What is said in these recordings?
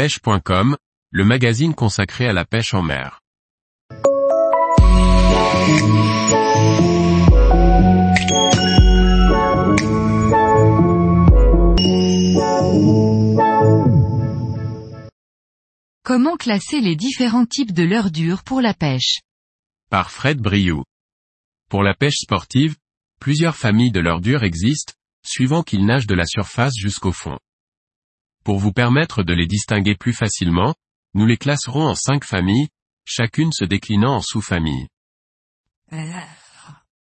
pêche.com, le magazine consacré à la pêche en mer. Comment classer les différents types de leurres dures pour la pêche? Par Fred Briou. Pour la pêche sportive, plusieurs familles de leurres dures existent, suivant qu'ils nagent de la surface jusqu'au fond. Pour vous permettre de les distinguer plus facilement, nous les classerons en cinq familles, chacune se déclinant en sous-familles.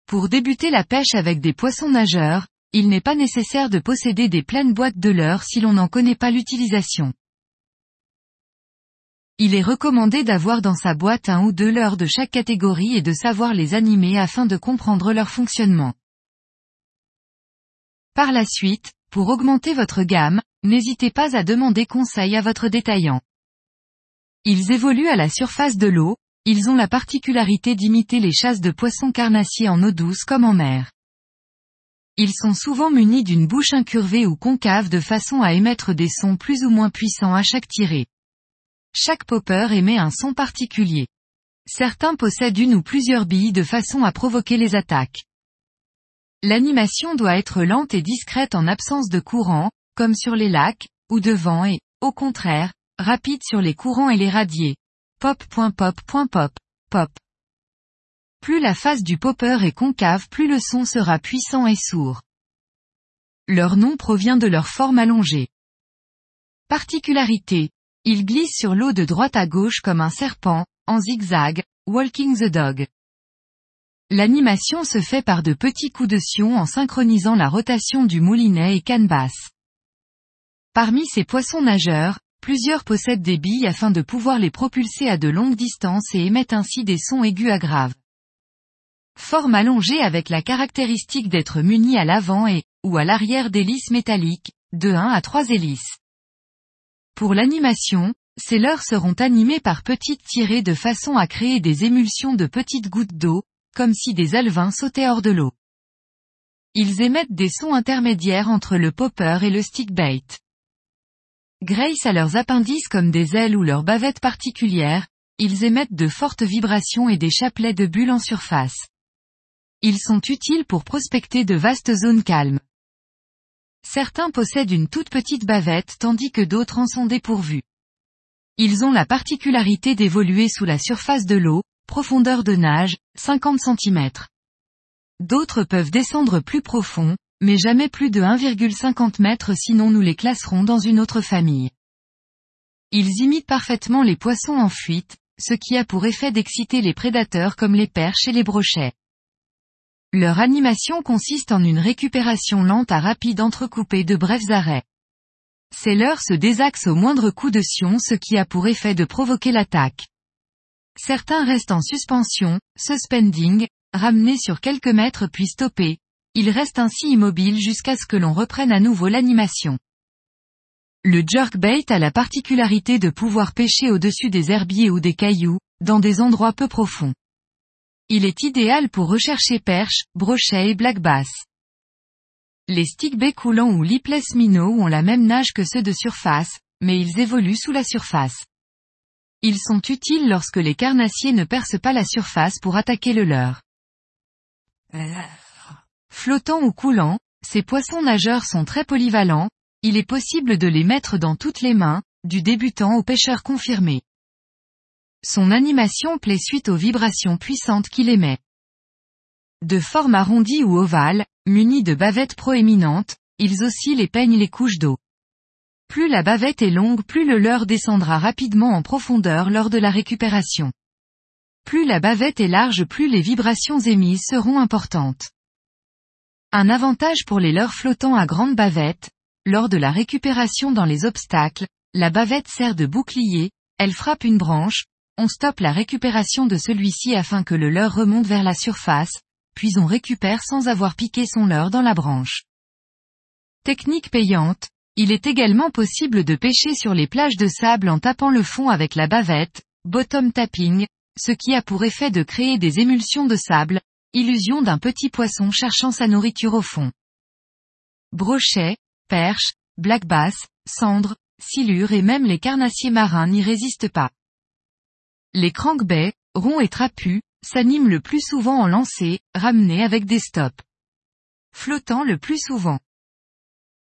Pour débuter la pêche avec des poissons nageurs, il n'est pas nécessaire de posséder des pleines boîtes de leurres si l'on n'en connaît pas l'utilisation. Il est recommandé d'avoir dans sa boîte un ou deux leurres de chaque catégorie et de savoir les animer afin de comprendre leur fonctionnement. Par la suite, pour augmenter votre gamme, n'hésitez pas à demander conseil à votre détaillant. Ils évoluent à la surface de l'eau, ils ont la particularité d'imiter les chasses de poissons carnassiers en eau douce comme en mer. Ils sont souvent munis d'une bouche incurvée ou concave de façon à émettre des sons plus ou moins puissants à chaque tirée. Chaque popper émet un son particulier. Certains possèdent une ou plusieurs billes de façon à provoquer les attaques. L'animation doit être lente et discrète en absence de courant, comme sur les lacs, ou de vent et, au contraire, rapide sur les courants et les radiers. Pop. Pop. Plus la face du popper est concave plus le son sera puissant et sourd. Leur nom provient de leur forme allongée. Particularité. Il glisse sur l'eau de droite à gauche comme un serpent, en zigzag, walking the dog. L'animation se fait par de petits coups de sion en synchronisant la rotation du moulinet et canne basse. Parmi ces poissons nageurs, plusieurs possèdent des billes afin de pouvoir les propulser à de longues distances et émettent ainsi des sons aigus à graves. Forme allongée avec la caractéristique d'être muni à l'avant et, ou à l'arrière d'hélices métalliques, de 1 à 3 hélices. Pour l'animation, ces leurres seront animées par petites tirées de façon à créer des émulsions de petites gouttes d'eau, comme si des alevins sautaient hors de l'eau. Ils émettent des sons intermédiaires entre le popper et le stickbait. Grace à leurs appendices comme des ailes ou leurs bavettes particulières, ils émettent de fortes vibrations et des chapelets de bulles en surface. Ils sont utiles pour prospecter de vastes zones calmes. Certains possèdent une toute petite bavette tandis que d'autres en sont dépourvus. Ils ont la particularité d'évoluer sous la surface de l'eau, profondeur de nage, 50 cm. D'autres peuvent descendre plus profond, mais jamais plus de 1,50 m sinon nous les classerons dans une autre famille. Ils imitent parfaitement les poissons en fuite, ce qui a pour effet d'exciter les prédateurs comme les perches et les brochets. Leur animation consiste en une récupération lente à rapide entrecoupée de brefs arrêts. Ces leurres se désaxent au moindre coup de sion ce qui a pour effet de provoquer l'attaque. Certains restent en suspension, suspending, ramenés sur quelques mètres puis stoppés. Ils restent ainsi immobiles jusqu'à ce que l'on reprenne à nouveau l'animation. Le jerkbait a la particularité de pouvoir pêcher au-dessus des herbiers ou des cailloux, dans des endroits peu profonds. Il est idéal pour rechercher perches, brochets et black bass. Les stickbaits coulants ou lipless minnows ont la même nage que ceux de surface, mais ils évoluent sous la surface. Ils sont utiles lorsque les carnassiers ne percent pas la surface pour attaquer le leur. Flottants ou coulants, ces poissons nageurs sont très polyvalents, il est possible de les mettre dans toutes les mains, du débutant au pêcheur confirmé. Son animation plaît suite aux vibrations puissantes qu'il émet. De forme arrondie ou ovale, munis de bavettes proéminentes, ils oscillent et peignent les couches d'eau. Plus la bavette est longue plus le leurre descendra rapidement en profondeur lors de la récupération. Plus la bavette est large plus les vibrations émises seront importantes. Un avantage pour les leurres flottants à grande bavette, lors de la récupération dans les obstacles, la bavette sert de bouclier, elle frappe une branche, on stoppe la récupération de celui-ci afin que le leurre remonte vers la surface, puis on récupère sans avoir piqué son leurre dans la branche. Technique payante, il est également possible de pêcher sur les plages de sable en tapant le fond avec la bavette, bottom tapping, ce qui a pour effet de créer des émulsions de sable, illusion d'un petit poisson cherchant sa nourriture au fond. Brochet, perche, black bass, cendre, silures et même les carnassiers marins n'y résistent pas. Les crankbaits, ronds et trapus, s'animent le plus souvent en lancée, ramenés avec des stops. Flottant le plus souvent.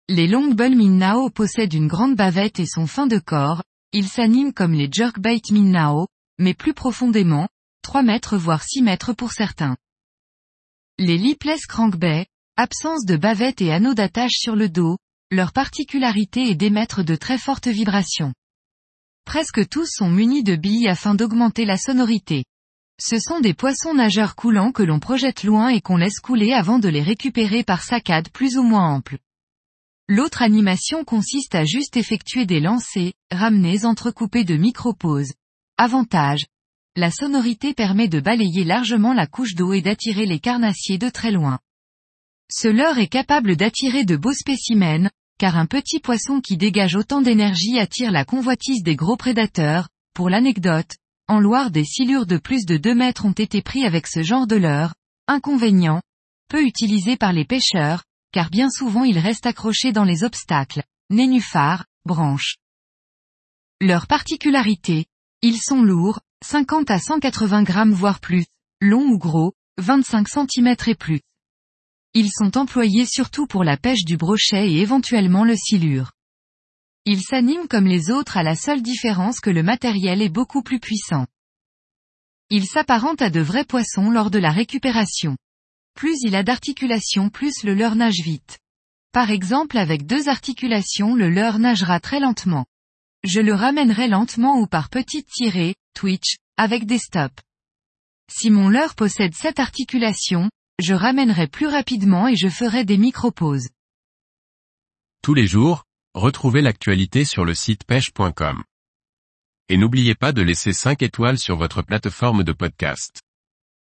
Les longbull minnao possèdent une grande bavette et sont fins de corps, ils s'animent comme les jerkbait minnao, mais plus profondément, 3 mètres voire 6 mètres pour certains. Les lipless crankbaits, absence de bavette et anneaux d'attache sur le dos, leur particularité est d'émettre de très fortes vibrations. Presque tous sont munis de billes afin d'augmenter la sonorité. Ce sont des poissons nageurs coulants que l'on projette loin et qu'on laisse couler avant de les récupérer par saccades plus ou moins amples. L'autre animation consiste à juste effectuer des lancers, ramenés entrecoupés de micro-pauses. Avantage. La sonorité permet de balayer largement la couche d'eau et d'attirer les carnassiers de très loin. Ce leurre est capable d'attirer de beaux spécimens, car un petit poisson qui dégage autant d'énergie attire la convoitise des gros prédateurs. Pour l'anecdote, en Loire des silures de plus de 2 mètres ont été pris avec ce genre de leurre. Inconvénient. Peu utilisé par les pêcheurs, car bien souvent ils restent accrochés dans les obstacles, nénuphars, branches. Leur particularité. Ils sont lourds, 50 à 180 grammes voire plus, longs ou gros, 25 cm et plus. Ils sont employés surtout pour la pêche du brochet et éventuellement le silure. Ils s'animent comme les autres à la seule différence que le matériel est beaucoup plus puissant. Ils s'apparentent à de vrais poissons lors de la récupération. Plus il a d'articulations plus le leurre nage vite. Par exemple avec deux articulations le leurre nagera très lentement. Je le ramènerai lentement ou par petites tirées, twitch, avec des stops. Si mon leurre possède cette articulation, je ramènerai plus rapidement et je ferai des micro-pauses. Tous les jours, retrouvez l'actualité sur le site pêche.com. Et n'oubliez pas de laisser 5 étoiles sur votre plateforme de podcast.